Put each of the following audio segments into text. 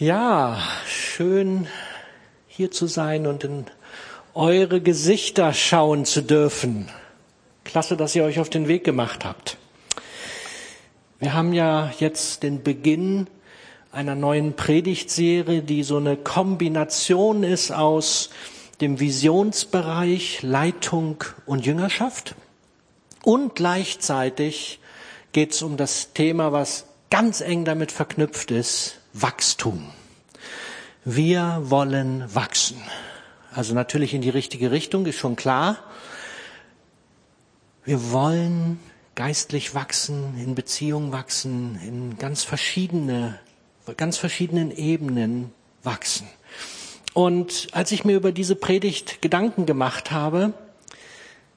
Ja, schön hier zu sein und in eure Gesichter schauen zu dürfen. Klasse, dass ihr euch auf den Weg gemacht habt. Wir haben ja jetzt den Beginn einer neuen Predigtserie, die so eine Kombination ist aus dem Visionsbereich Leitung und Jüngerschaft. Und gleichzeitig geht es um das Thema, was ganz eng damit verknüpft ist, Wachstum. Wir wollen wachsen. Also natürlich in die richtige Richtung, ist schon klar. Wir wollen geistlich wachsen, in Beziehung wachsen, in ganz verschiedene, ganz verschiedenen Ebenen wachsen. Und als ich mir über diese Predigt Gedanken gemacht habe,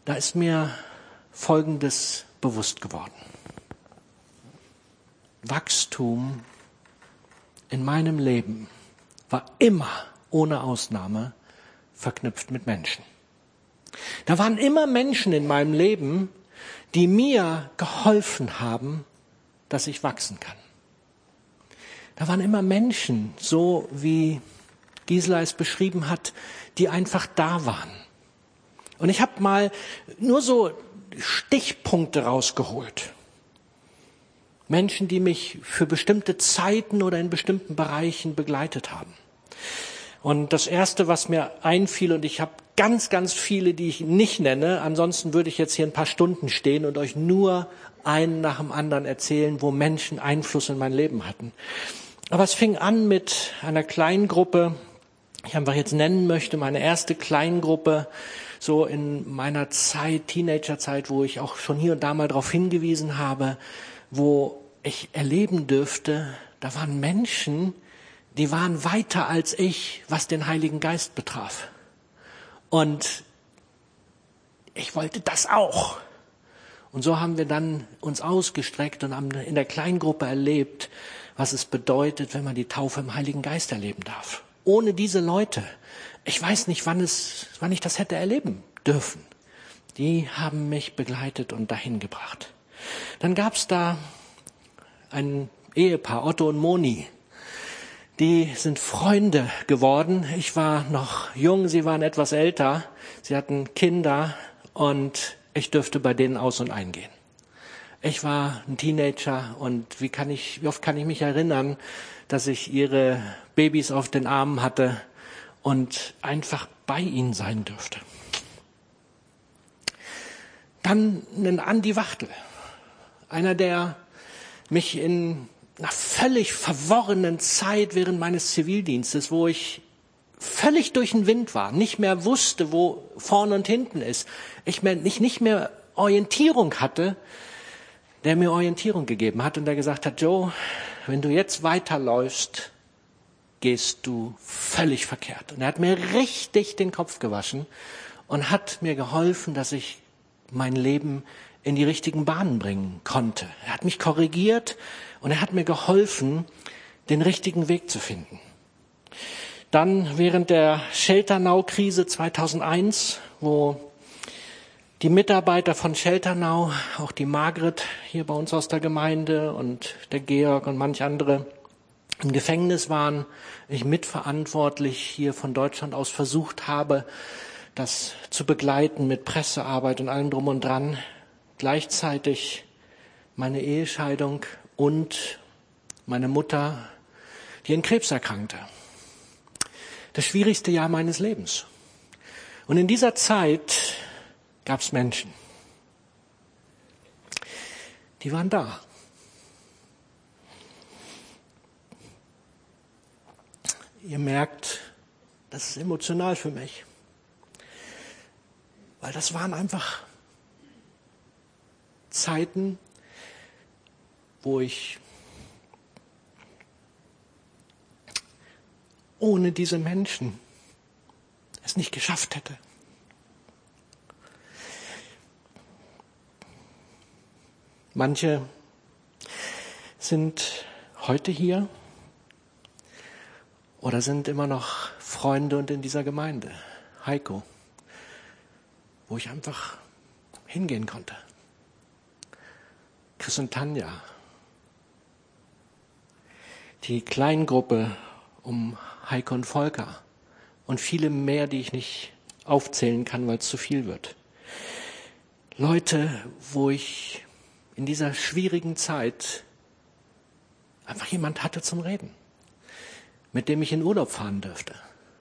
da ist mir Folgendes bewusst geworden. Wachstum in meinem Leben war immer, ohne Ausnahme, verknüpft mit Menschen. Da waren immer Menschen in meinem Leben, die mir geholfen haben, dass ich wachsen kann. Da waren immer Menschen, so wie Gisela es beschrieben hat, die einfach da waren. Und ich habe mal nur so Stichpunkte rausgeholt. Menschen, die mich für bestimmte Zeiten oder in bestimmten Bereichen begleitet haben. Und das Erste, was mir einfiel, und ich habe ganz, ganz viele, die ich nicht nenne, ansonsten würde ich jetzt hier ein paar Stunden stehen und euch nur einen nach dem anderen erzählen, wo Menschen Einfluss in mein Leben hatten. Aber es fing an mit einer kleinen Gruppe, ich einfach jetzt nennen möchte, meine erste Kleingruppe, so in meiner Zeit, Teenagerzeit, wo ich auch schon hier und da mal darauf hingewiesen habe, wo ich erleben dürfte, da waren Menschen, die waren weiter als ich, was den Heiligen Geist betraf. Und ich wollte das auch. Und so haben wir dann uns ausgestreckt und haben in der Kleingruppe erlebt, was es bedeutet, wenn man die Taufe im Heiligen Geist erleben darf. Ohne diese Leute, ich weiß nicht, wann es, wann ich das hätte erleben dürfen. Die haben mich begleitet und dahin gebracht. Dann gab's da ein Ehepaar, Otto und Moni. Die sind Freunde geworden. Ich war noch jung, sie waren etwas älter. Sie hatten Kinder und ich dürfte bei denen aus und eingehen. Ich war ein Teenager und wie kann ich, wie oft kann ich mich erinnern, dass ich ihre Babys auf den Armen hatte und einfach bei ihnen sein dürfte. Dann einen Andi Wachtel, einer, der mich in einer völlig verworrenen Zeit während meines Zivildienstes, wo ich völlig durch den Wind war, nicht mehr wusste, wo vorne und hinten ist, ich mehr, nicht, nicht mehr Orientierung hatte, der mir Orientierung gegeben hat und der gesagt hat, Joe, wenn du jetzt weiterläufst, gehst du völlig verkehrt. Und er hat mir richtig den Kopf gewaschen und hat mir geholfen, dass ich mein Leben in die richtigen Bahnen bringen konnte. Er hat mich korrigiert und er hat mir geholfen, den richtigen Weg zu finden. Dann während der Shelternau-Krise 2001, wo die Mitarbeiter von Shelternau, auch die Margret hier bei uns aus der Gemeinde und der Georg und manch andere im Gefängnis waren, ich mitverantwortlich hier von Deutschland aus versucht habe, das zu begleiten mit Pressearbeit und allem drum und dran gleichzeitig meine Ehescheidung und meine Mutter, die an Krebs erkrankte. Das schwierigste Jahr meines Lebens. Und in dieser Zeit gab es Menschen, die waren da. Ihr merkt, das ist emotional für mich, weil das waren einfach Zeiten, wo ich ohne diese Menschen es nicht geschafft hätte. Manche sind heute hier oder sind immer noch Freunde und in dieser Gemeinde. Heiko, wo ich einfach hingehen konnte. Chris und Tanja. Die Kleingruppe um Heike und Volker und viele mehr, die ich nicht aufzählen kann, weil es zu viel wird. Leute, wo ich in dieser schwierigen Zeit einfach jemand hatte zum Reden, mit dem ich in Urlaub fahren dürfte,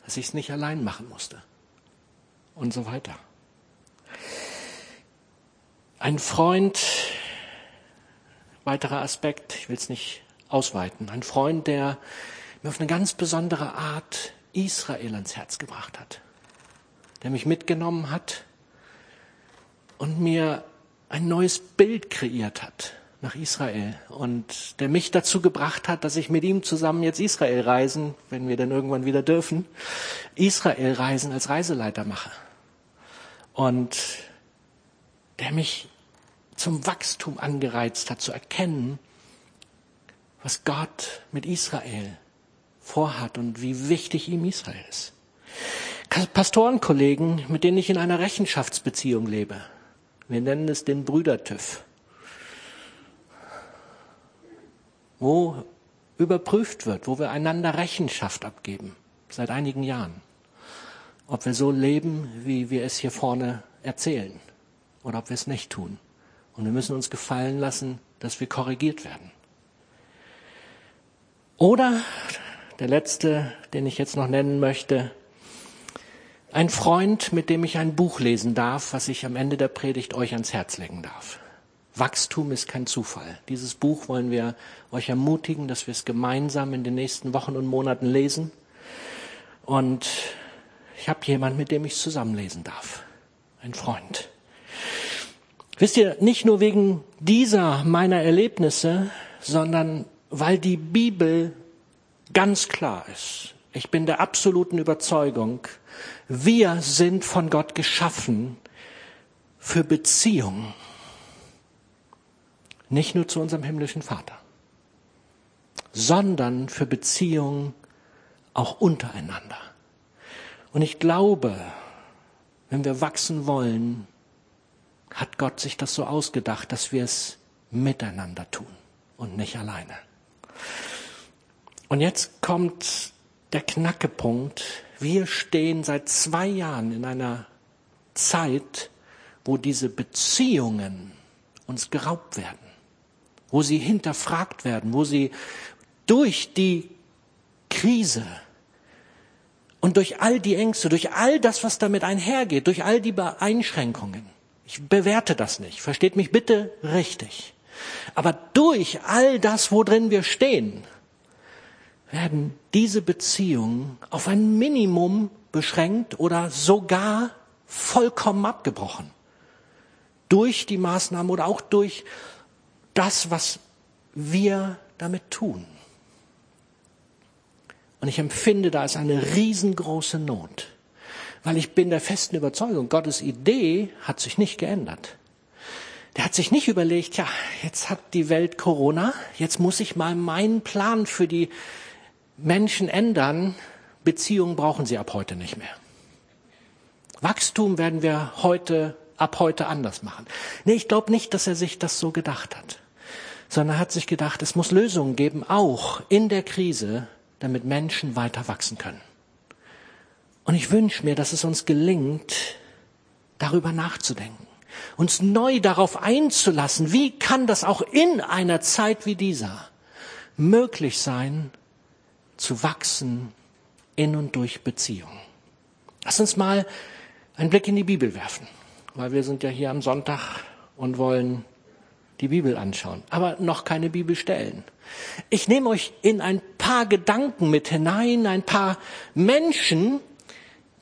dass ich es nicht allein machen musste und so weiter. Ein Freund, weiterer Aspekt, ich will es nicht ausweiten, ein Freund, der mir auf eine ganz besondere Art Israel ans Herz gebracht hat, der mich mitgenommen hat und mir ein neues Bild kreiert hat nach Israel und der mich dazu gebracht hat, dass ich mit ihm zusammen jetzt Israel reisen, wenn wir dann irgendwann wieder dürfen, Israel reisen als Reiseleiter mache. Und der mich zum Wachstum angereizt hat, zu erkennen, was Gott mit Israel vorhat und wie wichtig ihm Israel ist. Pastorenkollegen, mit denen ich in einer Rechenschaftsbeziehung lebe. Wir nennen es den Brüdertüff. Wo überprüft wird, wo wir einander Rechenschaft abgeben, seit einigen Jahren. Ob wir so leben, wie wir es hier vorne erzählen, oder ob wir es nicht tun. Und wir müssen uns gefallen lassen, dass wir korrigiert werden. Oder der letzte, den ich jetzt noch nennen möchte, ein Freund, mit dem ich ein Buch lesen darf, was ich am Ende der Predigt euch ans Herz legen darf. Wachstum ist kein Zufall. Dieses Buch wollen wir euch ermutigen, dass wir es gemeinsam in den nächsten Wochen und Monaten lesen. Und ich habe jemand, mit dem ich zusammenlesen darf. Ein Freund. Wisst ihr, nicht nur wegen dieser meiner Erlebnisse, sondern weil die Bibel ganz klar ist. Ich bin der absoluten Überzeugung, wir sind von Gott geschaffen für Beziehung. Nicht nur zu unserem himmlischen Vater, sondern für Beziehung auch untereinander. Und ich glaube, wenn wir wachsen wollen, hat Gott sich das so ausgedacht, dass wir es miteinander tun und nicht alleine. Und jetzt kommt der Knackepunkt. Wir stehen seit zwei Jahren in einer Zeit, wo diese Beziehungen uns geraubt werden, wo sie hinterfragt werden, wo sie durch die Krise und durch all die Ängste, durch all das, was damit einhergeht, durch all die Einschränkungen, ich bewerte das nicht. Versteht mich bitte richtig. Aber durch all das, wo drin wir stehen, werden diese Beziehungen auf ein Minimum beschränkt oder sogar vollkommen abgebrochen. Durch die Maßnahmen oder auch durch das, was wir damit tun. Und ich empfinde, da ist eine riesengroße Not. Weil ich bin der festen Überzeugung, Gottes Idee hat sich nicht geändert. Der hat sich nicht überlegt, ja, jetzt hat die Welt Corona, jetzt muss ich mal meinen Plan für die Menschen ändern. Beziehungen brauchen sie ab heute nicht mehr. Wachstum werden wir heute, ab heute anders machen. Nee, ich glaube nicht, dass er sich das so gedacht hat, sondern er hat sich gedacht, es muss Lösungen geben, auch in der Krise, damit Menschen weiter wachsen können. Und ich wünsche mir, dass es uns gelingt, darüber nachzudenken, uns neu darauf einzulassen, wie kann das auch in einer Zeit wie dieser möglich sein, zu wachsen in und durch Beziehungen. Lass uns mal einen Blick in die Bibel werfen, weil wir sind ja hier am Sonntag und wollen die Bibel anschauen, aber noch keine Bibel stellen. Ich nehme euch in ein paar Gedanken mit hinein, ein paar Menschen,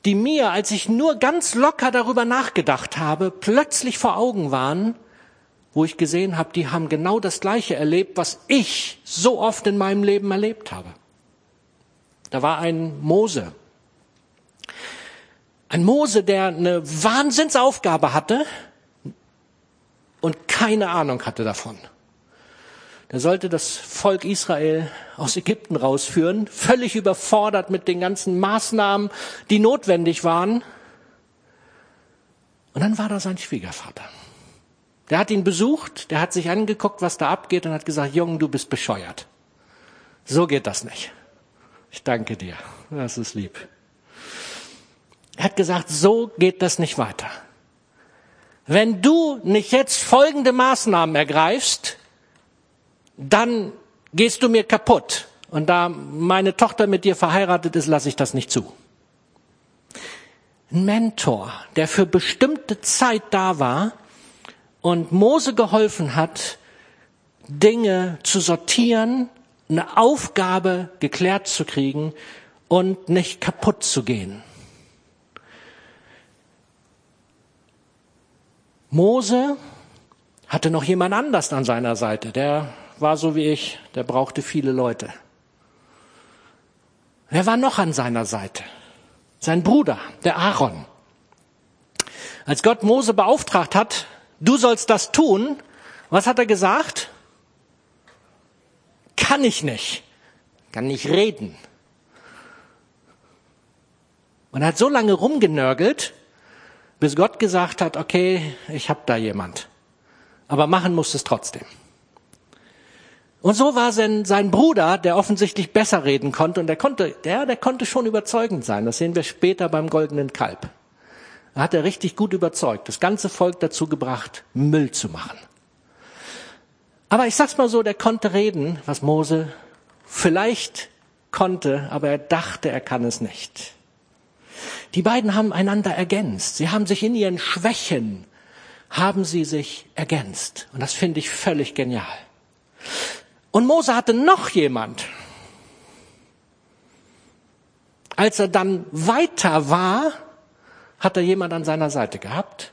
die mir, als ich nur ganz locker darüber nachgedacht habe, plötzlich vor Augen waren, wo ich gesehen habe, die haben genau das Gleiche erlebt, was ich so oft in meinem Leben erlebt habe. Da war ein Mose. Ein Mose, der eine Wahnsinnsaufgabe hatte und keine Ahnung hatte davon. Der sollte das Volk Israel aus Ägypten rausführen, völlig überfordert mit den ganzen Maßnahmen, die notwendig waren. Und dann war da sein Schwiegervater. Der hat ihn besucht, der hat sich angeguckt, was da abgeht und hat gesagt, Jungen, du bist bescheuert. So geht das nicht. Ich danke dir. Das ist lieb. Er hat gesagt, so geht das nicht weiter. Wenn du nicht jetzt folgende Maßnahmen ergreifst, dann gehst du mir kaputt. Und da meine Tochter mit dir verheiratet ist, lasse ich das nicht zu. Ein Mentor, der für bestimmte Zeit da war und Mose geholfen hat, Dinge zu sortieren, eine Aufgabe geklärt zu kriegen und nicht kaputt zu gehen. Mose hatte noch jemand anders an seiner Seite, der war so wie ich, der brauchte viele Leute. Wer war noch an seiner Seite? Sein Bruder, der Aaron. Als Gott Mose beauftragt hat, du sollst das tun, was hat er gesagt? Kann ich nicht. Kann nicht reden. Und er hat so lange rumgenörgelt, bis Gott gesagt hat, okay, ich hab da jemand. Aber machen muss es trotzdem. Und so war sein, sein Bruder, der offensichtlich besser reden konnte, und der konnte, der, der konnte schon überzeugend sein. Das sehen wir später beim goldenen Kalb. Da hat er richtig gut überzeugt, das ganze Volk dazu gebracht, Müll zu machen. Aber ich sag's mal so, der konnte reden, was Mose vielleicht konnte, aber er dachte, er kann es nicht. Die beiden haben einander ergänzt. Sie haben sich in ihren Schwächen, haben sie sich ergänzt. Und das finde ich völlig genial. Und Mose hatte noch jemand. Als er dann weiter war, hat er jemand an seiner Seite gehabt,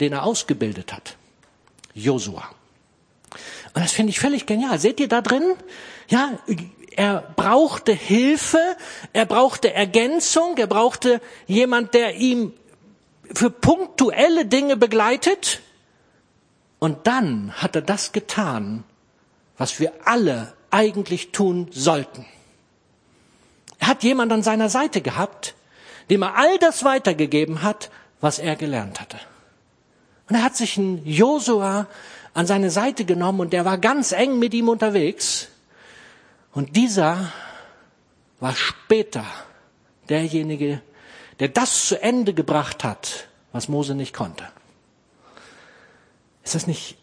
den er ausgebildet hat. Josua. Und das finde ich völlig genial. Seht ihr da drin? Ja, er brauchte Hilfe, er brauchte Ergänzung, er brauchte jemand, der ihm für punktuelle Dinge begleitet. Und dann hat er das getan, was wir alle eigentlich tun sollten. Er hat jemand an seiner Seite gehabt, dem er all das weitergegeben hat, was er gelernt hatte. Und er hat sich einen Josua an seine Seite genommen und der war ganz eng mit ihm unterwegs. Und dieser war später derjenige, der das zu Ende gebracht hat, was Mose nicht konnte. Ist das nicht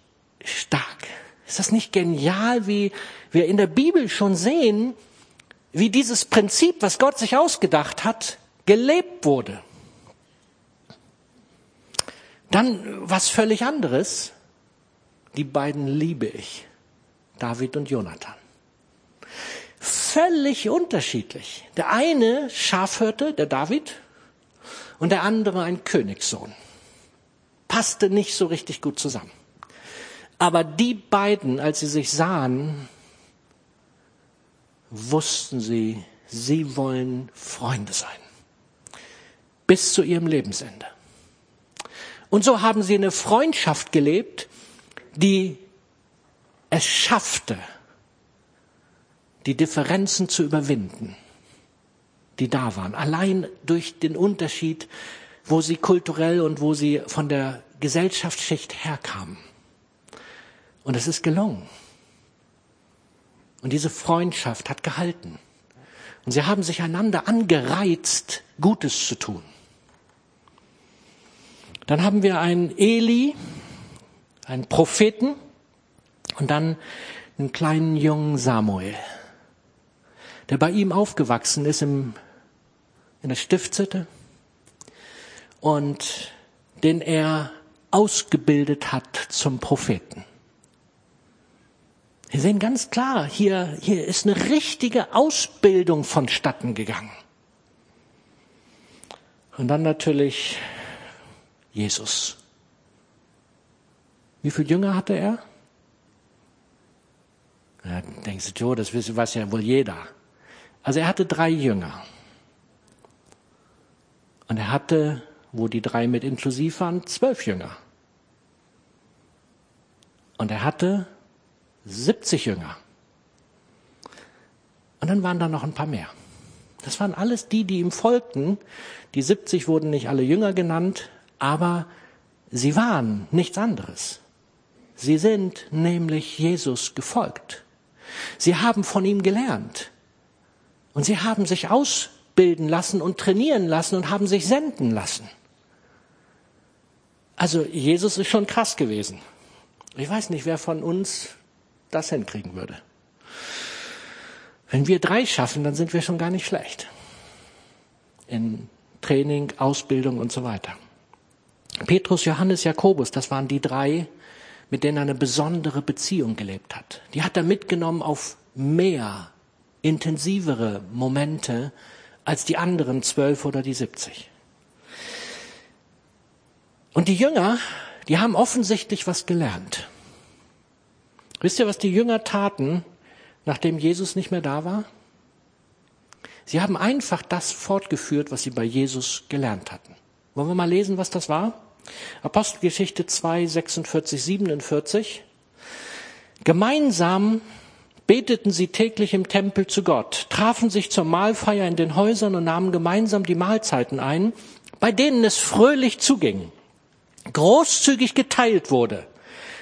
stark? Ist das nicht genial, wie wir in der Bibel schon sehen, wie dieses Prinzip, was Gott sich ausgedacht hat, gelebt wurde? Dann was völlig anderes. Die beiden liebe ich. David und Jonathan. Völlig unterschiedlich. Der eine Schafhirte, der David, und der andere ein Königssohn. Passte nicht so richtig gut zusammen. Aber die beiden, als sie sich sahen, wussten sie, sie wollen Freunde sein. Bis zu ihrem Lebensende. Und so haben sie eine Freundschaft gelebt, die es schaffte, die Differenzen zu überwinden, die da waren. Allein durch den Unterschied, wo sie kulturell und wo sie von der Gesellschaftsschicht herkamen. Und es ist gelungen. Und diese Freundschaft hat gehalten. Und sie haben sich einander angereizt, Gutes zu tun. Dann haben wir einen Eli, einen Propheten und dann einen kleinen jungen Samuel, der bei ihm aufgewachsen ist im, in der Stiftshütte und den er ausgebildet hat zum Propheten. Wir sehen ganz klar, hier, hier ist eine richtige Ausbildung vonstatten gegangen. Und dann natürlich Jesus. Wie viele Jünger hatte er? Ja, denkst du, das weiß ja wohl jeder. Also er hatte drei Jünger. Und er hatte, wo die drei mit inklusiv waren, zwölf Jünger. Und er hatte 70 Jünger. Und dann waren da noch ein paar mehr. Das waren alles die, die ihm folgten. Die 70 wurden nicht alle Jünger genannt, aber sie waren nichts anderes. Sie sind nämlich Jesus gefolgt. Sie haben von ihm gelernt. Und sie haben sich ausbilden lassen und trainieren lassen und haben sich senden lassen. Also Jesus ist schon krass gewesen. Ich weiß nicht, wer von uns das hinkriegen würde. Wenn wir drei schaffen, dann sind wir schon gar nicht schlecht. In Training, Ausbildung und so weiter. Petrus, Johannes, Jakobus, das waren die drei, mit denen er eine besondere Beziehung gelebt hat. Die hat er mitgenommen auf mehr intensivere Momente als die anderen zwölf oder die siebzig. Und die Jünger, die haben offensichtlich was gelernt. Wisst ihr, was die Jünger taten, nachdem Jesus nicht mehr da war? Sie haben einfach das fortgeführt, was sie bei Jesus gelernt hatten. Wollen wir mal lesen, was das war? Apostelgeschichte 2, 46, 47. Gemeinsam beteten sie täglich im Tempel zu Gott, trafen sich zur Mahlfeier in den Häusern und nahmen gemeinsam die Mahlzeiten ein, bei denen es fröhlich zuging, großzügig geteilt wurde.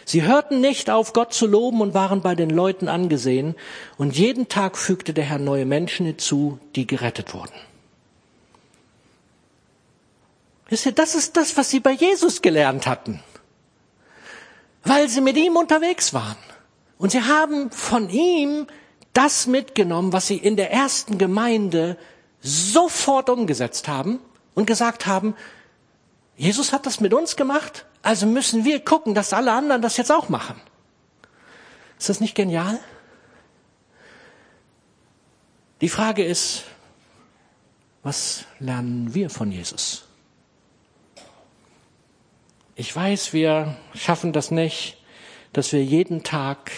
Sie hörten nicht auf, Gott zu loben und waren bei den Leuten angesehen, und jeden Tag fügte der Herr neue Menschen hinzu, die gerettet wurden. Das ist das, was sie bei Jesus gelernt hatten, weil sie mit ihm unterwegs waren. Und sie haben von ihm das mitgenommen, was sie in der ersten Gemeinde sofort umgesetzt haben und gesagt haben, Jesus hat das mit uns gemacht, also müssen wir gucken, dass alle anderen das jetzt auch machen. Ist das nicht genial? Die Frage ist, was lernen wir von Jesus? Ich weiß, wir schaffen das nicht, dass wir jeden Tag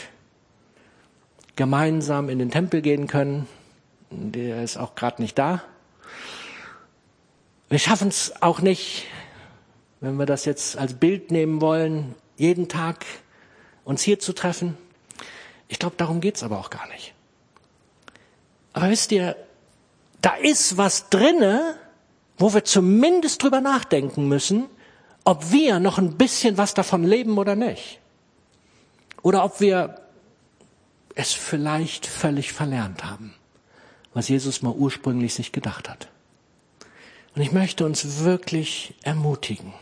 gemeinsam in den Tempel gehen können. Der ist auch gerade nicht da. Wir schaffen es auch nicht, wenn wir das jetzt als Bild nehmen wollen, jeden Tag uns hier zu treffen. Ich glaube, darum geht's aber auch gar nicht. Aber wisst ihr, da ist was drinne, wo wir zumindest drüber nachdenken müssen, ob wir noch ein bisschen was davon leben oder nicht. Oder ob wir es vielleicht völlig verlernt haben, was Jesus mal ursprünglich sich gedacht hat. Und ich möchte uns wirklich ermutigen,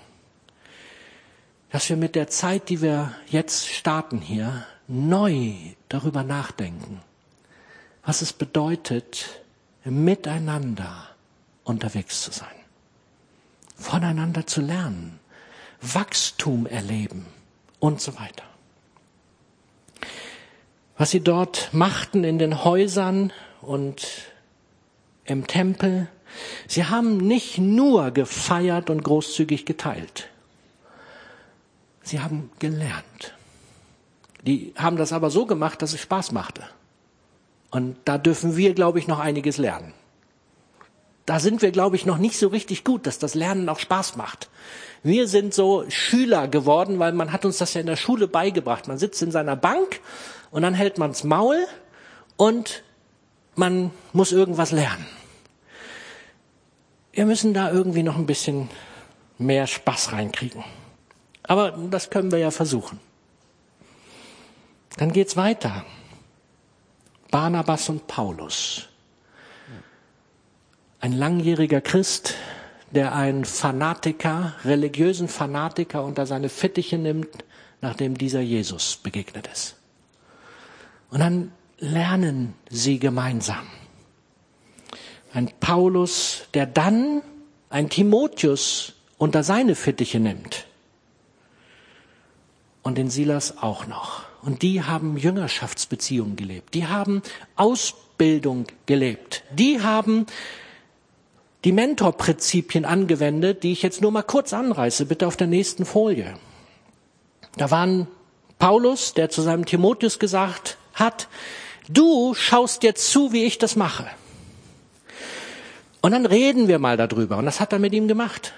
dass wir mit der Zeit, die wir jetzt starten hier, neu darüber nachdenken, was es bedeutet, miteinander unterwegs zu sein, voneinander zu lernen, Wachstum erleben und so weiter was sie dort machten in den Häusern und im Tempel. Sie haben nicht nur gefeiert und großzügig geteilt. Sie haben gelernt. Die haben das aber so gemacht, dass es Spaß machte. Und da dürfen wir, glaube ich, noch einiges lernen. Da sind wir, glaube ich, noch nicht so richtig gut, dass das Lernen auch Spaß macht. Wir sind so Schüler geworden, weil man hat uns das ja in der Schule beigebracht. Man sitzt in seiner Bank und dann hält man's Maul und man muss irgendwas lernen. Wir müssen da irgendwie noch ein bisschen mehr Spaß reinkriegen. Aber das können wir ja versuchen. Dann geht's weiter. Barnabas und Paulus. Ein langjähriger Christ, der einen Fanatiker, religiösen Fanatiker unter seine Fittiche nimmt, nachdem dieser Jesus begegnet ist. Und dann lernen sie gemeinsam. Ein Paulus, der dann ein Timotheus unter seine Fittiche nimmt. Und den Silas auch noch. Und die haben Jüngerschaftsbeziehungen gelebt. Die haben Ausbildung gelebt. Die haben die Mentorprinzipien angewendet, die ich jetzt nur mal kurz anreiße, bitte auf der nächsten Folie. Da waren Paulus, der zu seinem Timotheus gesagt hat, du schaust jetzt zu, wie ich das mache. Und dann reden wir mal darüber. Und das hat er mit ihm gemacht.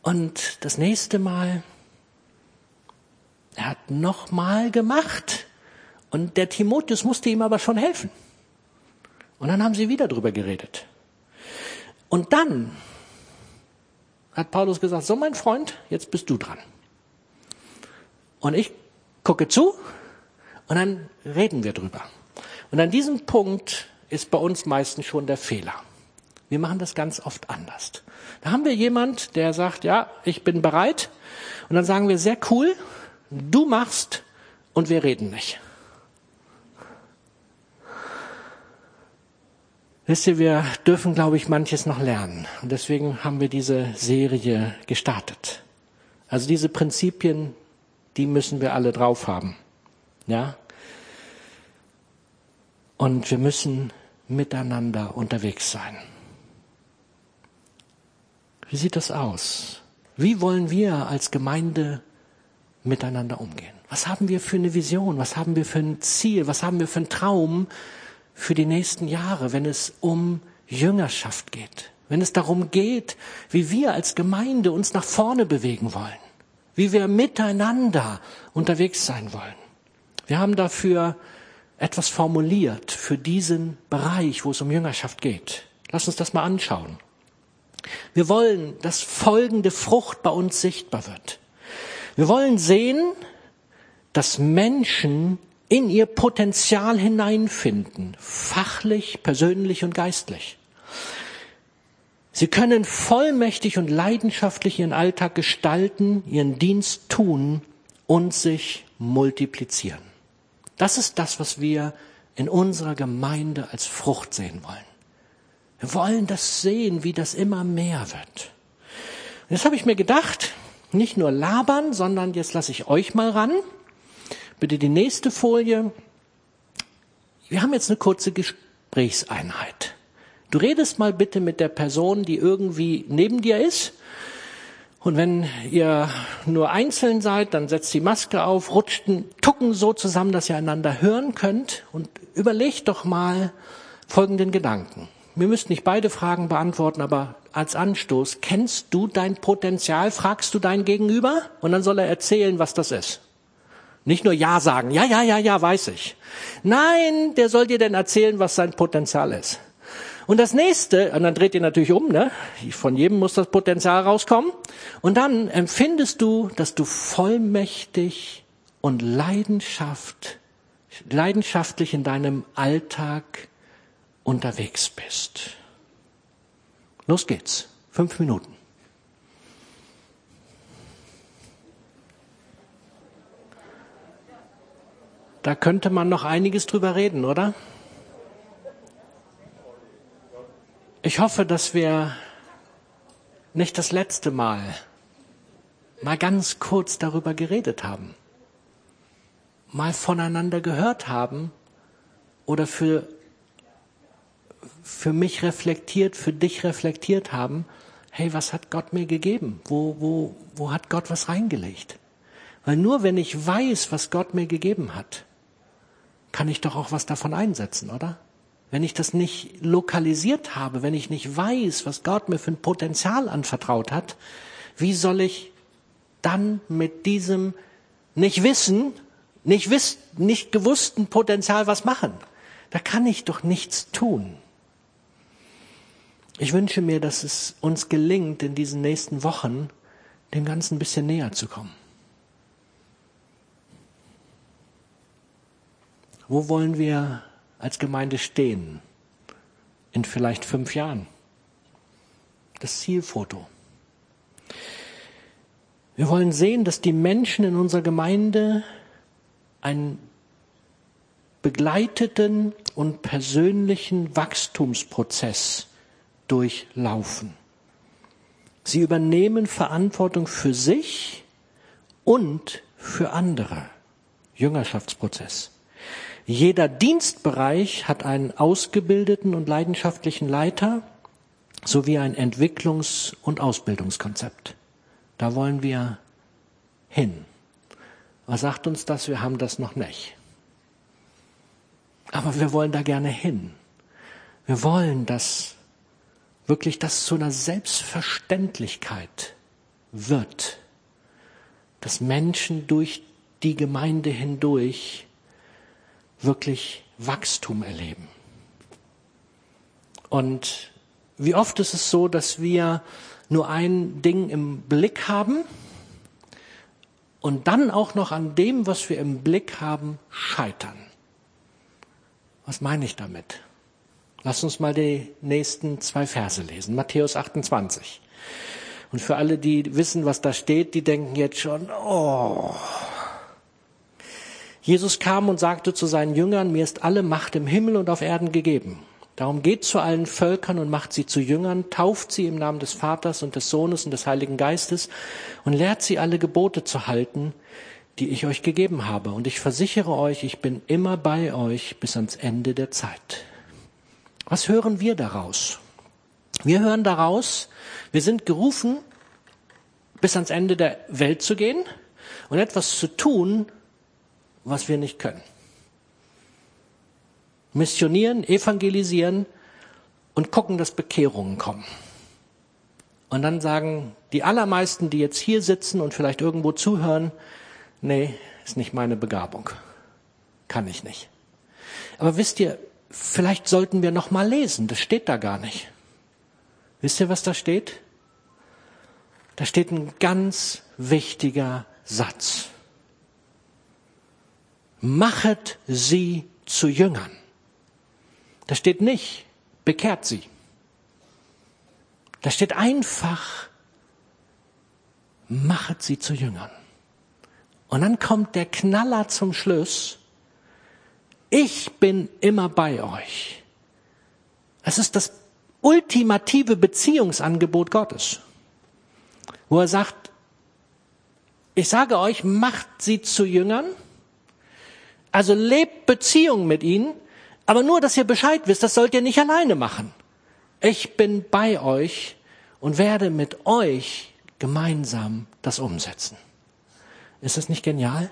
Und das nächste Mal, er hat nochmal gemacht. Und der Timotheus musste ihm aber schon helfen. Und dann haben sie wieder drüber geredet. Und dann hat Paulus gesagt, so mein Freund, jetzt bist du dran. Und ich gucke zu und dann reden wir drüber. Und an diesem Punkt ist bei uns meistens schon der Fehler. Wir machen das ganz oft anders. Da haben wir jemand, der sagt, ja, ich bin bereit. Und dann sagen wir, sehr cool, du machst und wir reden nicht. Wisst ihr, wir dürfen, glaube ich, manches noch lernen. Und deswegen haben wir diese Serie gestartet. Also diese Prinzipien, die müssen wir alle drauf haben. Ja? Und wir müssen miteinander unterwegs sein. Wie sieht das aus? Wie wollen wir als Gemeinde miteinander umgehen? Was haben wir für eine Vision? Was haben wir für ein Ziel? Was haben wir für einen Traum? für die nächsten Jahre, wenn es um Jüngerschaft geht, wenn es darum geht, wie wir als Gemeinde uns nach vorne bewegen wollen, wie wir miteinander unterwegs sein wollen. Wir haben dafür etwas formuliert für diesen Bereich, wo es um Jüngerschaft geht. Lass uns das mal anschauen. Wir wollen, dass folgende Frucht bei uns sichtbar wird. Wir wollen sehen, dass Menschen in ihr Potenzial hineinfinden, fachlich, persönlich und geistlich. Sie können vollmächtig und leidenschaftlich ihren Alltag gestalten, ihren Dienst tun und sich multiplizieren. Das ist das, was wir in unserer Gemeinde als Frucht sehen wollen. Wir wollen das sehen, wie das immer mehr wird. Und jetzt habe ich mir gedacht, nicht nur labern, sondern jetzt lasse ich euch mal ran. Bitte die nächste Folie. Wir haben jetzt eine kurze Gesprächseinheit. Du redest mal bitte mit der Person, die irgendwie neben dir ist. Und wenn ihr nur einzeln seid, dann setzt die Maske auf, rutscht Tucken so zusammen, dass ihr einander hören könnt und überlegt doch mal folgenden Gedanken. Wir müssten nicht beide Fragen beantworten, aber als Anstoß, kennst du dein Potenzial? Fragst du dein Gegenüber? Und dann soll er erzählen, was das ist. Nicht nur Ja sagen, ja, ja, ja, ja, weiß ich. Nein, der soll dir denn erzählen, was sein Potenzial ist. Und das nächste, und dann dreht ihr natürlich um, ne? Von jedem muss das Potenzial rauskommen. Und dann empfindest du, dass du vollmächtig und Leidenschaft, leidenschaftlich in deinem Alltag unterwegs bist. Los geht's. Fünf Minuten. Da könnte man noch einiges drüber reden, oder? Ich hoffe, dass wir nicht das letzte Mal mal ganz kurz darüber geredet haben, mal voneinander gehört haben oder für, für mich reflektiert, für dich reflektiert haben, hey, was hat Gott mir gegeben? Wo, wo, wo hat Gott was reingelegt? Weil nur wenn ich weiß, was Gott mir gegeben hat, kann ich doch auch was davon einsetzen, oder? Wenn ich das nicht lokalisiert habe, wenn ich nicht weiß, was Gott mir für ein Potenzial anvertraut hat, wie soll ich dann mit diesem nicht wissen, nicht wiss, nicht gewussten Potenzial was machen? Da kann ich doch nichts tun. Ich wünsche mir, dass es uns gelingt, in diesen nächsten Wochen dem Ganzen ein bisschen näher zu kommen. Wo wollen wir als Gemeinde stehen? In vielleicht fünf Jahren. Das Zielfoto. Wir wollen sehen, dass die Menschen in unserer Gemeinde einen begleiteten und persönlichen Wachstumsprozess durchlaufen. Sie übernehmen Verantwortung für sich und für andere. Jüngerschaftsprozess. Jeder Dienstbereich hat einen ausgebildeten und leidenschaftlichen Leiter sowie ein Entwicklungs- und Ausbildungskonzept. Da wollen wir hin. Was sagt uns das? Wir haben das noch nicht. Aber wir wollen da gerne hin. Wir wollen, dass wirklich das zu einer Selbstverständlichkeit wird, dass Menschen durch die Gemeinde hindurch wirklich Wachstum erleben. Und wie oft ist es so, dass wir nur ein Ding im Blick haben und dann auch noch an dem, was wir im Blick haben, scheitern. Was meine ich damit? Lass uns mal die nächsten zwei Verse lesen. Matthäus 28. Und für alle, die wissen, was da steht, die denken jetzt schon, oh. Jesus kam und sagte zu seinen Jüngern, mir ist alle Macht im Himmel und auf Erden gegeben. Darum geht zu allen Völkern und macht sie zu Jüngern, tauft sie im Namen des Vaters und des Sohnes und des Heiligen Geistes und lehrt sie alle Gebote zu halten, die ich euch gegeben habe. Und ich versichere euch, ich bin immer bei euch bis ans Ende der Zeit. Was hören wir daraus? Wir hören daraus, wir sind gerufen, bis ans Ende der Welt zu gehen und etwas zu tun, was wir nicht können. Missionieren, evangelisieren und gucken, dass Bekehrungen kommen. Und dann sagen die allermeisten, die jetzt hier sitzen und vielleicht irgendwo zuhören, nee, ist nicht meine Begabung. Kann ich nicht. Aber wisst ihr, vielleicht sollten wir noch mal lesen. Das steht da gar nicht. Wisst ihr, was da steht? Da steht ein ganz wichtiger Satz. Machet sie zu Jüngern. Da steht nicht, bekehrt sie. Da steht einfach, machet sie zu Jüngern. Und dann kommt der Knaller zum Schluss, ich bin immer bei euch. Es ist das ultimative Beziehungsangebot Gottes, wo er sagt, ich sage euch, macht sie zu Jüngern, also lebt Beziehung mit ihnen, aber nur, dass ihr Bescheid wisst, das sollt ihr nicht alleine machen. Ich bin bei euch und werde mit euch gemeinsam das umsetzen. Ist das nicht genial?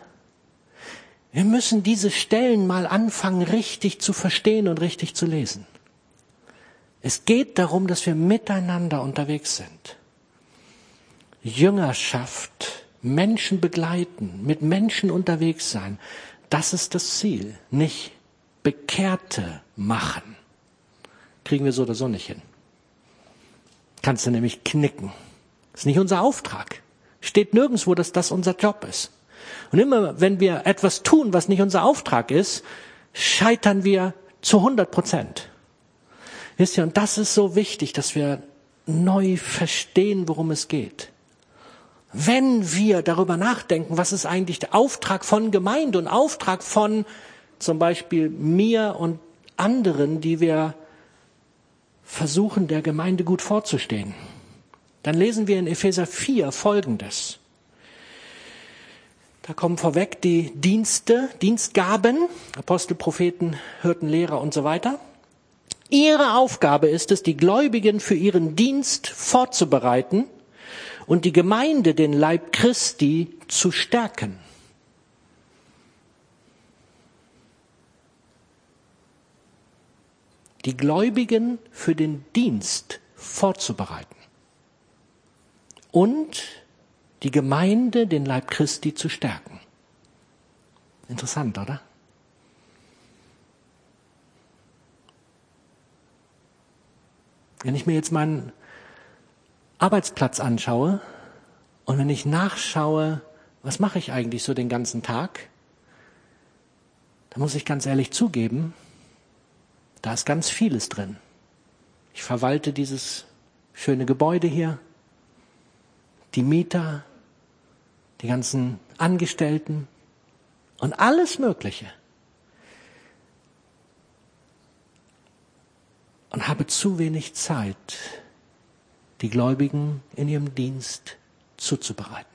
Wir müssen diese Stellen mal anfangen, richtig zu verstehen und richtig zu lesen. Es geht darum, dass wir miteinander unterwegs sind. Jüngerschaft, Menschen begleiten, mit Menschen unterwegs sein, das ist das Ziel, nicht Bekehrte machen. Kriegen wir so oder so nicht hin. Kannst du nämlich knicken. Ist nicht unser Auftrag. Steht nirgendwo, dass das unser Job ist. Und immer, wenn wir etwas tun, was nicht unser Auftrag ist, scheitern wir zu 100 Prozent. Wisst ihr, und das ist so wichtig, dass wir neu verstehen, worum es geht. Wenn wir darüber nachdenken, was ist eigentlich der Auftrag von Gemeinde und Auftrag von zum Beispiel mir und anderen, die wir versuchen, der Gemeinde gut vorzustehen, dann lesen wir in Epheser 4 Folgendes. Da kommen vorweg die Dienste, Dienstgaben, Apostel, Propheten, Hirten, Lehrer und so weiter. Ihre Aufgabe ist es, die Gläubigen für ihren Dienst vorzubereiten und die Gemeinde, den Leib Christi, zu stärken. Die Gläubigen für den Dienst vorzubereiten und die Gemeinde, den Leib Christi zu stärken. Interessant, oder? Wenn ich mir jetzt meinen Arbeitsplatz anschaue und wenn ich nachschaue, was mache ich eigentlich so den ganzen Tag, dann muss ich ganz ehrlich zugeben, da ist ganz vieles drin. Ich verwalte dieses schöne Gebäude hier, die Mieter, die ganzen Angestellten und alles Mögliche. Und habe zu wenig Zeit, die Gläubigen in ihrem Dienst zuzubereiten.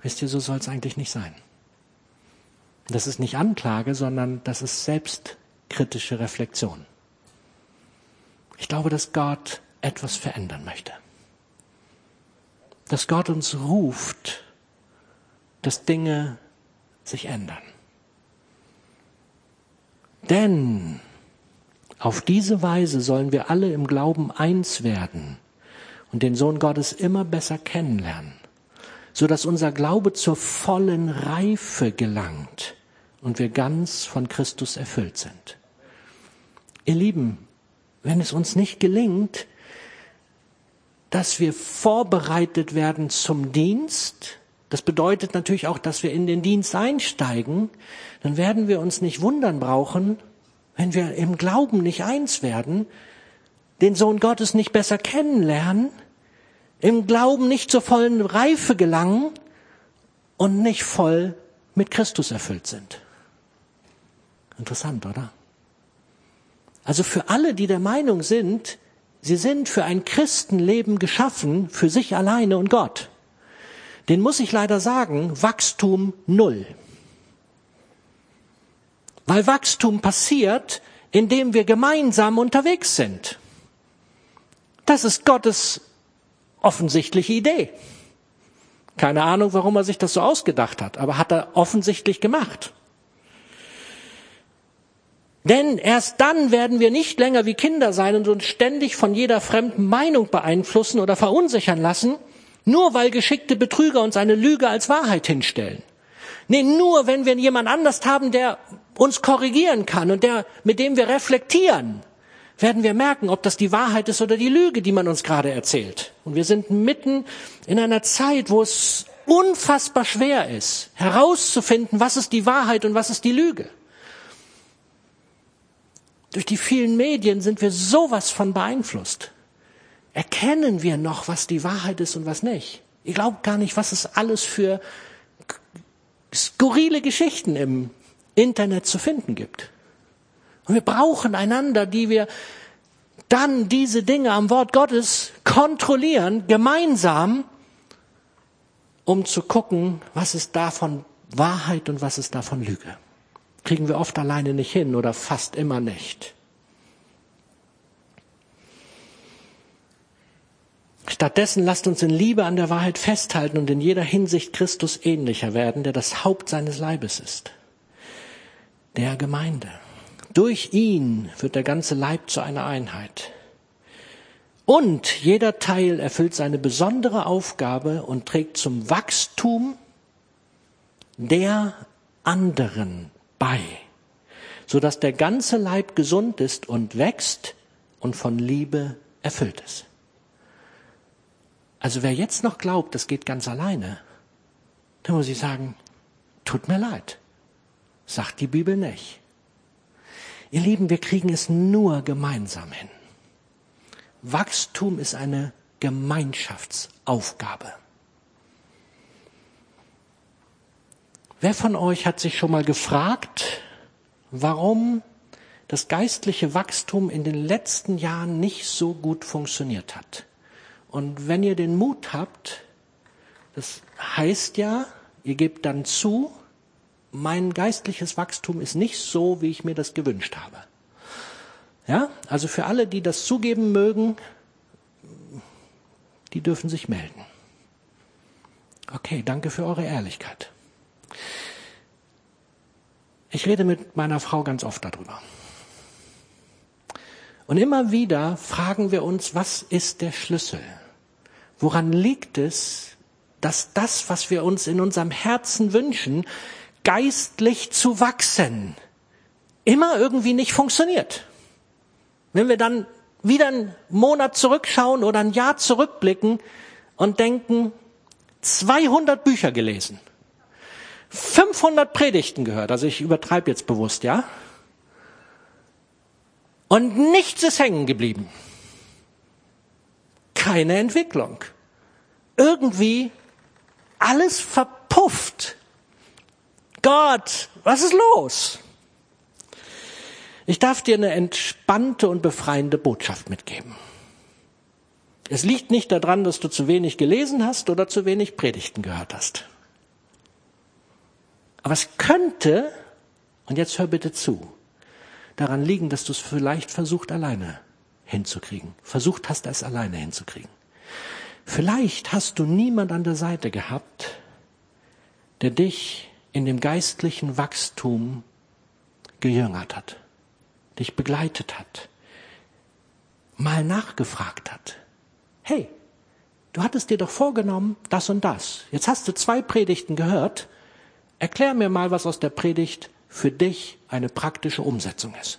Wisst ihr, so soll es eigentlich nicht sein. Das ist nicht Anklage, sondern das ist selbstkritische Reflexion. Ich glaube, dass Gott etwas verändern möchte dass Gott uns ruft, dass Dinge sich ändern. Denn auf diese Weise sollen wir alle im Glauben eins werden und den Sohn Gottes immer besser kennenlernen, so dass unser Glaube zur vollen Reife gelangt und wir ganz von Christus erfüllt sind. Ihr Lieben, wenn es uns nicht gelingt, dass wir vorbereitet werden zum Dienst, Das bedeutet natürlich auch, dass wir in den Dienst einsteigen. Dann werden wir uns nicht wundern brauchen, wenn wir im Glauben nicht eins werden, den Sohn Gottes nicht besser kennenlernen, im Glauben nicht zur vollen Reife gelangen und nicht voll mit Christus erfüllt sind. Interessant, oder? Also für alle, die der Meinung sind, sie sind für ein Christenleben geschaffen, für sich alleine und Gott, den muss ich leider sagen, Wachstum null. Weil Wachstum passiert, indem wir gemeinsam unterwegs sind. Das ist Gottes offensichtliche Idee. Keine Ahnung, warum er sich das so ausgedacht hat, aber hat er offensichtlich gemacht. Denn erst dann werden wir nicht länger wie Kinder sein und uns ständig von jeder fremden Meinung beeinflussen oder verunsichern lassen, nur weil geschickte Betrüger uns eine Lüge als Wahrheit hinstellen. Nee, nur wenn wir jemand anders haben, der uns korrigieren kann und der, mit dem wir reflektieren, werden wir merken, ob das die Wahrheit ist oder die Lüge, die man uns gerade erzählt. Und wir sind mitten in einer Zeit, wo es unfassbar schwer ist, herauszufinden, was ist die Wahrheit und was ist die Lüge. Durch die vielen Medien sind wir sowas von beeinflusst. Erkennen wir noch, was die Wahrheit ist und was nicht? Ihr glaubt gar nicht, was es alles für skurrile Geschichten im Internet zu finden gibt. Und wir brauchen einander, die wir dann diese Dinge am Wort Gottes kontrollieren, gemeinsam, um zu gucken, was ist davon Wahrheit und was ist davon Lüge. Kriegen wir oft alleine nicht hin oder fast immer nicht. Stattdessen lasst uns in Liebe an der Wahrheit festhalten und in jeder Hinsicht Christus ähnlicher werden, der das Haupt seines Leibes ist, der Gemeinde. Durch ihn wird der ganze Leib zu einer Einheit. Und jeder Teil erfüllt seine besondere Aufgabe und trägt zum Wachstum der anderen bei, sodass der ganze Leib gesund ist und wächst und von Liebe erfüllt ist. Also wer jetzt noch glaubt, das geht ganz alleine, dann muss ich sagen, tut mir leid. Sagt die Bibel nicht. Ihr Lieben, wir kriegen es nur gemeinsam hin. Wachstum ist eine Gemeinschaftsaufgabe. Wer von euch hat sich schon mal gefragt, warum das geistliche Wachstum in den letzten Jahren nicht so gut funktioniert hat? Und wenn ihr den Mut habt, das heißt ja, ihr gebt dann zu, mein geistliches Wachstum ist nicht so, wie ich mir das gewünscht habe. Ja, also für alle, die das zugeben mögen, die dürfen sich melden. Okay, danke für eure Ehrlichkeit. Ich rede mit meiner Frau ganz oft darüber. Und immer wieder fragen wir uns, was ist der Schlüssel? Woran liegt es, dass das, was wir uns in unserem Herzen wünschen, geistlich zu wachsen, immer irgendwie nicht funktioniert? Wenn wir dann wieder einen Monat zurückschauen oder ein Jahr zurückblicken und denken, 200 Bücher gelesen, 500 Predigten gehört, also ich übertreibe jetzt bewusst, ja? Und nichts ist hängen geblieben keine Entwicklung. Irgendwie alles verpufft. Gott, was ist los? Ich darf dir eine entspannte und befreiende Botschaft mitgeben. Es liegt nicht daran, dass du zu wenig gelesen hast oder zu wenig Predigten gehört hast. Aber es könnte, und jetzt hör bitte zu, daran liegen, dass du es vielleicht versucht alleine hinzukriegen. Versucht hast, es alleine hinzukriegen. Vielleicht hast du niemand an der Seite gehabt, der dich in dem geistlichen Wachstum gejüngert hat, dich begleitet hat, mal nachgefragt hat. Hey, du hattest dir doch vorgenommen, das und das. Jetzt hast du zwei Predigten gehört. Erklär mir mal, was aus der Predigt für dich eine praktische Umsetzung ist.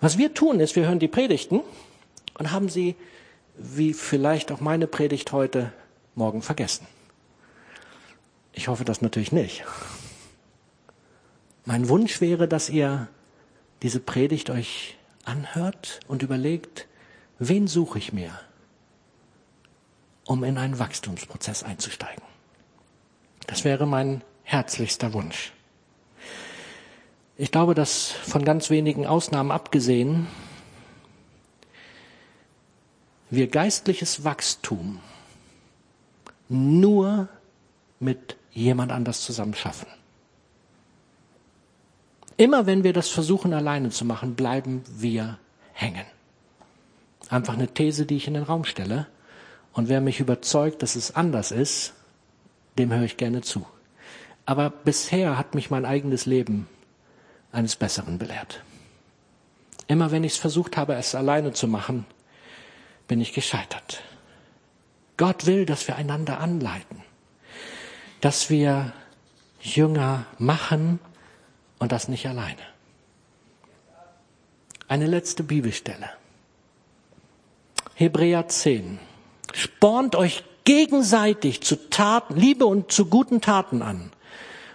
Was wir tun ist, wir hören die Predigten und haben sie, wie vielleicht auch meine Predigt heute Morgen, vergessen. Ich hoffe das natürlich nicht. Mein Wunsch wäre, dass ihr diese Predigt euch anhört und überlegt, wen suche ich mir, um in einen Wachstumsprozess einzusteigen. Das wäre mein herzlichster Wunsch. Ich glaube, dass von ganz wenigen Ausnahmen abgesehen, wir geistliches Wachstum nur mit jemand anders zusammen schaffen. Immer wenn wir das versuchen alleine zu machen, bleiben wir hängen. Einfach eine These, die ich in den Raum stelle. Und wer mich überzeugt, dass es anders ist, dem höre ich gerne zu. Aber bisher hat mich mein eigenes Leben eines Besseren belehrt. Immer wenn ich es versucht habe, es alleine zu machen, bin ich gescheitert. Gott will, dass wir einander anleiten, dass wir Jünger machen und das nicht alleine. Eine letzte Bibelstelle. Hebräer 10. Spornt euch gegenseitig zu Taten, Liebe und zu guten Taten an.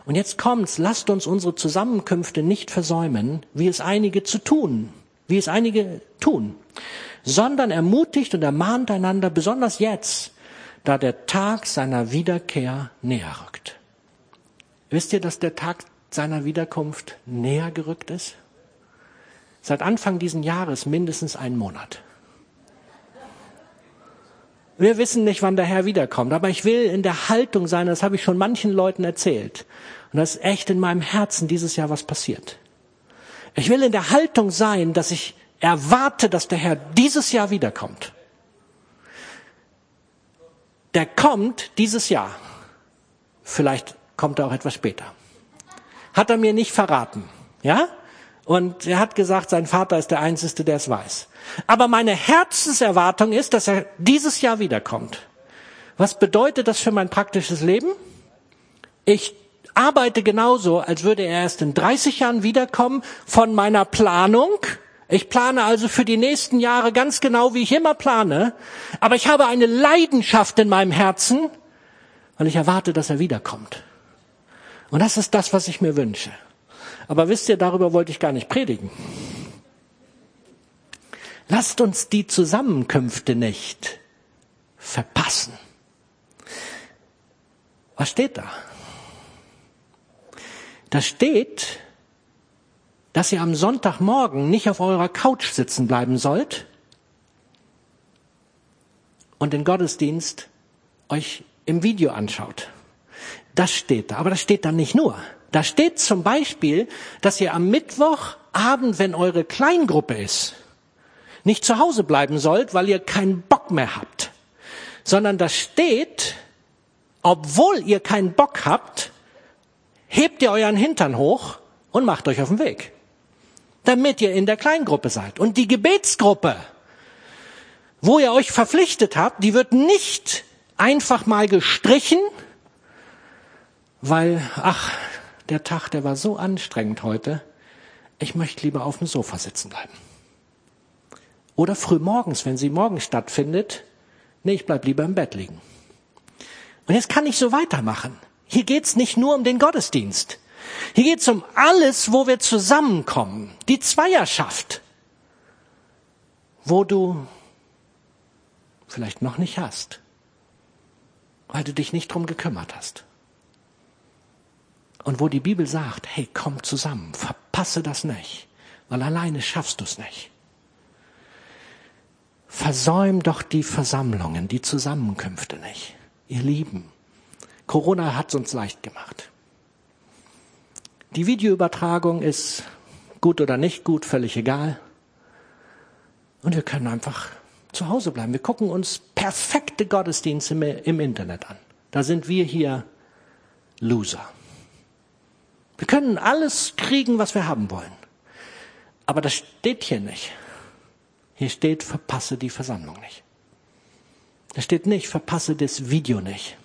Und jetzt kommt's, lasst uns unsere Zusammenkünfte nicht versäumen, wie es einige zu tun, wie es einige tun, sondern ermutigt und ermahnt einander, besonders jetzt, da der Tag seiner Wiederkehr näher rückt. Wisst ihr, dass der Tag seiner Wiederkunft näher gerückt ist? Seit Anfang diesen Jahres mindestens einen Monat. Wir wissen nicht, wann der Herr wiederkommt, aber ich will in der Haltung sein, das habe ich schon manchen Leuten erzählt. Und das ist echt in meinem Herzen dieses Jahr was passiert. Ich will in der Haltung sein, dass ich erwarte, dass der Herr dieses Jahr wiederkommt. Der kommt dieses Jahr. Vielleicht kommt er auch etwas später. Hat er mir nicht verraten. Ja? Und er hat gesagt, sein Vater ist der Einzige, der es weiß. Aber meine Herzenserwartung ist, dass er dieses Jahr wiederkommt. Was bedeutet das für mein praktisches Leben? Ich arbeite genauso, als würde er erst in 30 Jahren wiederkommen von meiner Planung. Ich plane also für die nächsten Jahre ganz genau, wie ich immer plane. Aber ich habe eine Leidenschaft in meinem Herzen, weil ich erwarte, dass er wiederkommt. Und das ist das, was ich mir wünsche. Aber wisst ihr, darüber wollte ich gar nicht predigen. Lasst uns die Zusammenkünfte nicht verpassen. Was steht da? Da steht, dass ihr am Sonntagmorgen nicht auf eurer Couch sitzen bleiben sollt und den Gottesdienst euch im Video anschaut. Das steht da. Aber das steht da nicht nur. Da steht zum Beispiel, dass ihr am Mittwochabend, wenn eure Kleingruppe ist, nicht zu Hause bleiben sollt, weil ihr keinen Bock mehr habt, sondern da steht, obwohl ihr keinen Bock habt, hebt ihr euren Hintern hoch und macht euch auf den Weg, damit ihr in der Kleingruppe seid. Und die Gebetsgruppe, wo ihr euch verpflichtet habt, die wird nicht einfach mal gestrichen, weil, ach, der Tag, der war so anstrengend heute, ich möchte lieber auf dem Sofa sitzen bleiben. Oder früh morgens, wenn sie morgen stattfindet, nee, ich bleib lieber im Bett liegen. Und jetzt kann ich so weitermachen. Hier geht's nicht nur um den Gottesdienst. Hier geht's um alles, wo wir zusammenkommen. Die Zweierschaft, wo du vielleicht noch nicht hast, weil du dich nicht drum gekümmert hast. Und wo die Bibel sagt, hey, komm zusammen, verpasse das nicht, weil alleine schaffst du es nicht. Versäum doch die Versammlungen, die Zusammenkünfte nicht. Ihr Lieben, Corona hat es uns leicht gemacht. Die Videoübertragung ist gut oder nicht gut, völlig egal. Und wir können einfach zu Hause bleiben. Wir gucken uns perfekte Gottesdienste im Internet an. Da sind wir hier Loser. Wir können alles kriegen, was wir haben wollen. Aber das steht hier nicht. Hier steht, verpasse die Versammlung nicht. Da steht nicht, verpasse das Video nicht.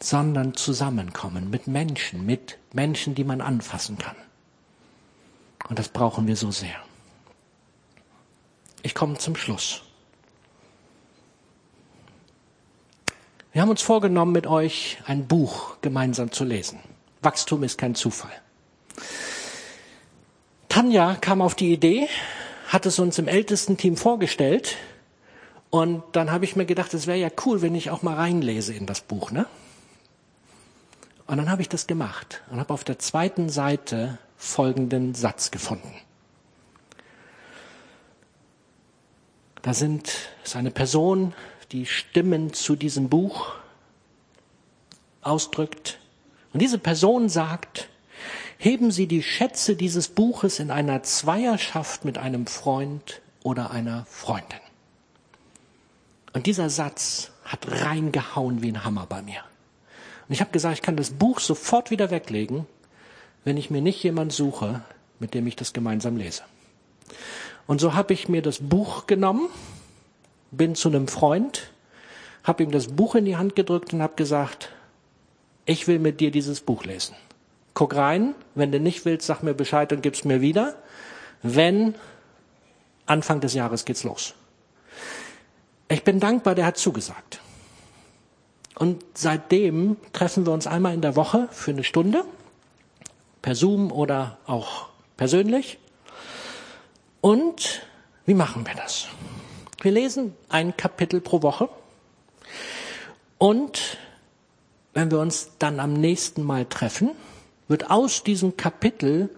Sondern zusammenkommen mit Menschen, mit Menschen, die man anfassen kann. Und das brauchen wir so sehr. Ich komme zum Schluss. Wir haben uns vorgenommen, mit euch ein Buch gemeinsam zu lesen. Wachstum ist kein Zufall. Tanja kam auf die Idee, hat es uns im ältesten Team vorgestellt und dann habe ich mir gedacht, es wäre ja cool, wenn ich auch mal reinlese in das Buch, ne? Und dann habe ich das gemacht und habe auf der zweiten Seite folgenden Satz gefunden. Da sind, ist eine Person, die Stimmen zu diesem Buch ausdrückt. Und diese Person sagt, heben Sie die Schätze dieses Buches in einer Zweierschaft mit einem Freund oder einer Freundin. Und dieser Satz hat reingehauen wie ein Hammer bei mir. Und ich habe gesagt, ich kann das Buch sofort wieder weglegen, wenn ich mir nicht jemand suche, mit dem ich das gemeinsam lese. Und so habe ich mir das Buch genommen, bin zu einem Freund, habe ihm das Buch in die Hand gedrückt und habe gesagt, ich will mit dir dieses Buch lesen. Guck rein, wenn du nicht willst, sag mir Bescheid und gib's mir wieder. Wenn, Anfang des Jahres geht's los. Ich bin dankbar, der hat zugesagt. Und seitdem treffen wir uns einmal in der Woche für eine Stunde, per Zoom oder auch persönlich. Und wie machen wir das? Wir lesen ein Kapitel pro Woche. Und wenn wir uns dann am nächsten Mal treffen, wird aus diesem Kapitel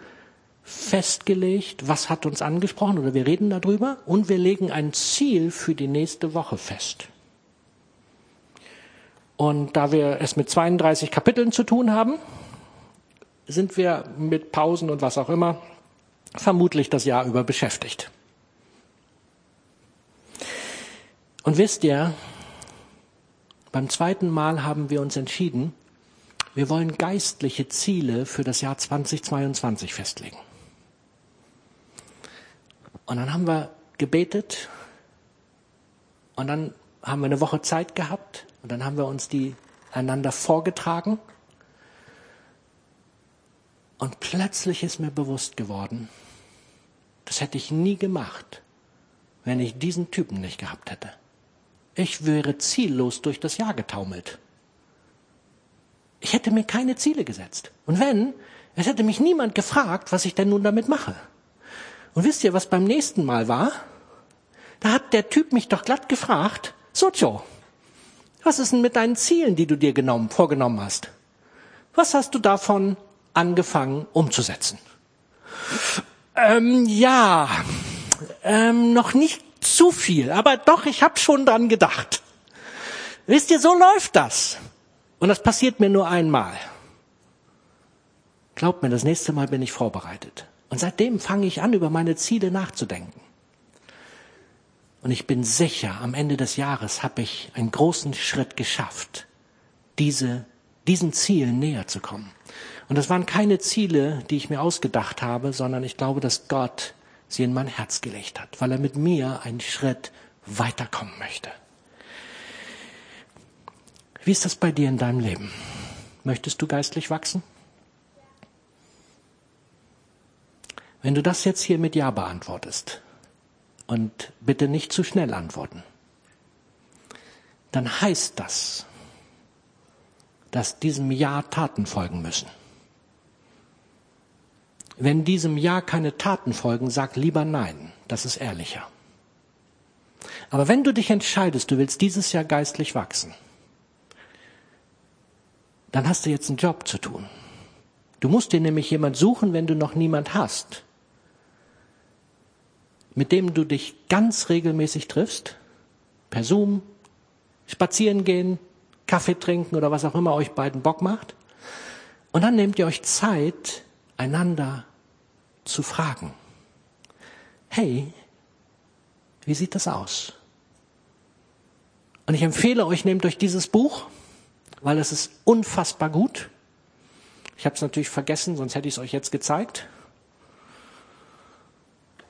festgelegt, was hat uns angesprochen oder wir reden darüber und wir legen ein Ziel für die nächste Woche fest. Und da wir es mit 32 Kapiteln zu tun haben, sind wir mit Pausen und was auch immer vermutlich das Jahr über beschäftigt. Und wisst ihr, beim zweiten Mal haben wir uns entschieden, wir wollen geistliche Ziele für das Jahr 2022 festlegen. Und dann haben wir gebetet und dann haben wir eine Woche Zeit gehabt und dann haben wir uns die einander vorgetragen. Und plötzlich ist mir bewusst geworden, das hätte ich nie gemacht, wenn ich diesen Typen nicht gehabt hätte. Ich wäre ziellos durch das Jahr getaumelt. Ich hätte mir keine Ziele gesetzt. Und wenn, es hätte mich niemand gefragt, was ich denn nun damit mache. Und wisst ihr, was beim nächsten Mal war? Da hat der Typ mich doch glatt gefragt, Socio, was ist denn mit deinen Zielen, die du dir genommen, vorgenommen hast? Was hast du davon angefangen umzusetzen? Ähm, ja, ähm, noch nicht zu viel, aber doch, ich habe schon dran gedacht. Wisst ihr, so läuft das. Und das passiert mir nur einmal. Glaubt mir, das nächste Mal bin ich vorbereitet. Und seitdem fange ich an, über meine Ziele nachzudenken. Und ich bin sicher, am Ende des Jahres habe ich einen großen Schritt geschafft, diese, diesen Zielen näher zu kommen. Und das waren keine Ziele, die ich mir ausgedacht habe, sondern ich glaube, dass Gott sie in mein Herz gelegt hat, weil er mit mir einen Schritt weiterkommen möchte. Wie ist das bei dir in deinem Leben? Möchtest du geistlich wachsen? Wenn du das jetzt hier mit Ja beantwortest und bitte nicht zu schnell antworten, dann heißt das, dass diesem Ja Taten folgen müssen. Wenn diesem Ja keine Taten folgen, sag lieber Nein. Das ist ehrlicher. Aber wenn du dich entscheidest, du willst dieses Jahr geistlich wachsen, dann hast du jetzt einen Job zu tun. Du musst dir nämlich jemand suchen, wenn du noch niemand hast, mit dem du dich ganz regelmäßig triffst, per Zoom, spazieren gehen, Kaffee trinken oder was auch immer euch beiden Bock macht. Und dann nehmt ihr euch Zeit, einander zu fragen. Hey, wie sieht das aus? Und ich empfehle euch, nehmt euch dieses Buch, weil es ist unfassbar gut. Ich habe es natürlich vergessen, sonst hätte ich es euch jetzt gezeigt.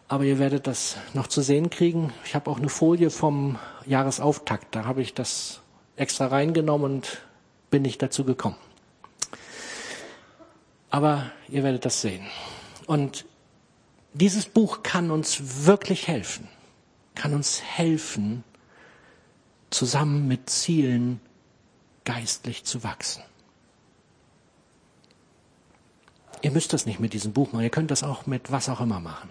Aber ihr werdet das noch zu sehen kriegen. Ich habe auch eine Folie vom Jahresauftakt. Da habe ich das extra reingenommen und bin nicht dazu gekommen. Aber ihr werdet das sehen. Und dieses Buch kann uns wirklich helfen, kann uns helfen, zusammen mit Zielen geistlich zu wachsen. Ihr müsst das nicht mit diesem Buch machen, ihr könnt das auch mit was auch immer machen.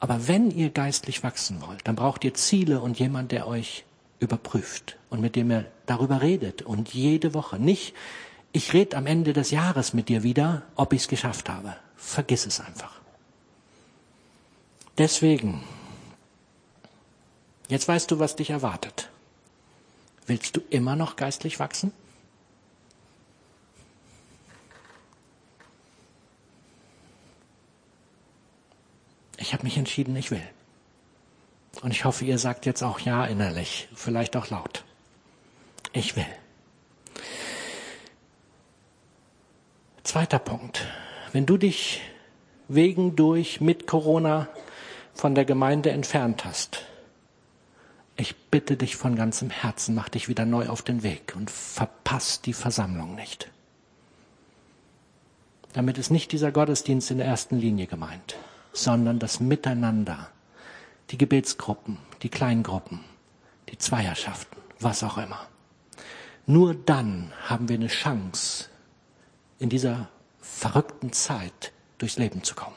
Aber wenn ihr geistlich wachsen wollt, dann braucht ihr Ziele und jemand, der euch überprüft und mit dem ihr darüber redet und jede Woche. Nicht, ich rede am Ende des Jahres mit dir wieder, ob ich es geschafft habe. Vergiss es einfach. Deswegen, jetzt weißt du, was dich erwartet. Willst du immer noch geistlich wachsen? Ich habe mich entschieden, ich will. Und ich hoffe, ihr sagt jetzt auch ja innerlich, vielleicht auch laut. Ich will. Zweiter Punkt. Wenn du dich wegen durch mit Corona von der Gemeinde entfernt hast, ich bitte dich von ganzem Herzen, mach dich wieder neu auf den Weg und verpass die Versammlung nicht. Damit ist nicht dieser Gottesdienst in der ersten Linie gemeint, sondern das Miteinander, die Gebetsgruppen, die Kleingruppen, die Zweierschaften, was auch immer. Nur dann haben wir eine Chance, in dieser verrückten Zeit durchs Leben zu kommen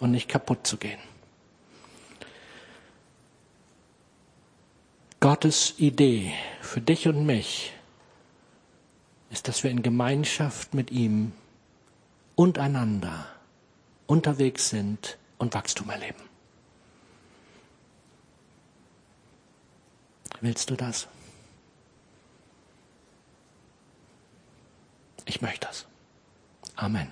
und nicht kaputt zu gehen. Gottes Idee für dich und mich ist, dass wir in Gemeinschaft mit ihm und einander unterwegs sind und Wachstum erleben. Willst du das? Ich möchte das. Amen.